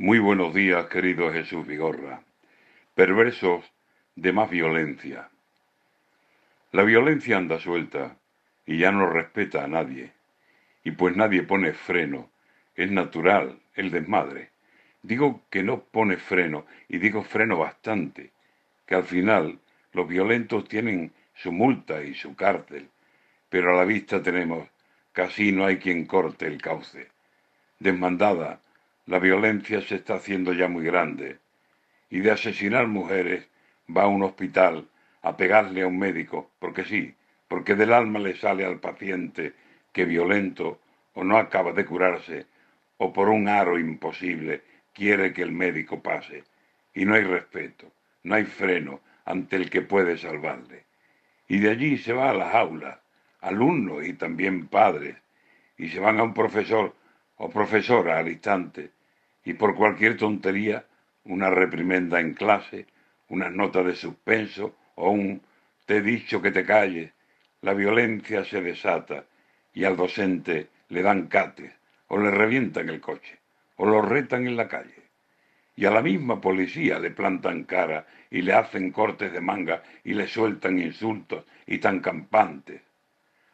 Muy buenos días, querido Jesús Vigorra. Perversos de más violencia. La violencia anda suelta y ya no respeta a nadie. Y pues nadie pone freno, es natural el desmadre. Digo que no pone freno y digo freno bastante, que al final los violentos tienen su multa y su cárcel, pero a la vista tenemos casi no hay quien corte el cauce. Desmandada, la violencia se está haciendo ya muy grande y de asesinar mujeres va a un hospital a pegarle a un médico, porque sí, porque del alma le sale al paciente que violento o no acaba de curarse o por un aro imposible quiere que el médico pase. Y no hay respeto, no hay freno ante el que puede salvarle. Y de allí se va a las aulas, alumnos y también padres, y se van a un profesor o profesora al instante, y por cualquier tontería, una reprimenda en clase, una nota de suspenso o un te he dicho que te calles, la violencia se desata y al docente le dan cates o le revientan el coche o lo retan en la calle. Y a la misma policía le plantan cara y le hacen cortes de manga y le sueltan insultos y tan campantes.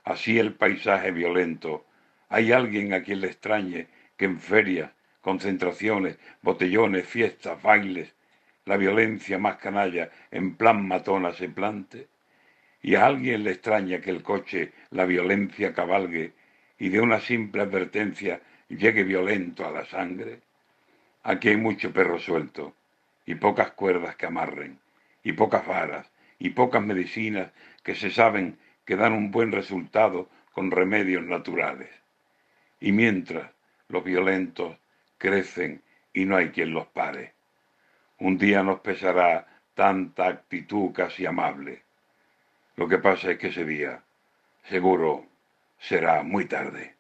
Así el paisaje violento. Hay alguien a quien le extrañe que en ferias concentraciones, botellones, fiestas, bailes, la violencia más canalla en plan matona se plante, y a alguien le extraña que el coche la violencia cabalgue y de una simple advertencia llegue violento a la sangre. Aquí hay mucho perro suelto y pocas cuerdas que amarren, y pocas varas, y pocas medicinas que se saben que dan un buen resultado con remedios naturales. Y mientras los violentos crecen y no hay quien los pare. Un día nos pesará tanta actitud casi amable. Lo que pasa es que ese día, seguro, será muy tarde.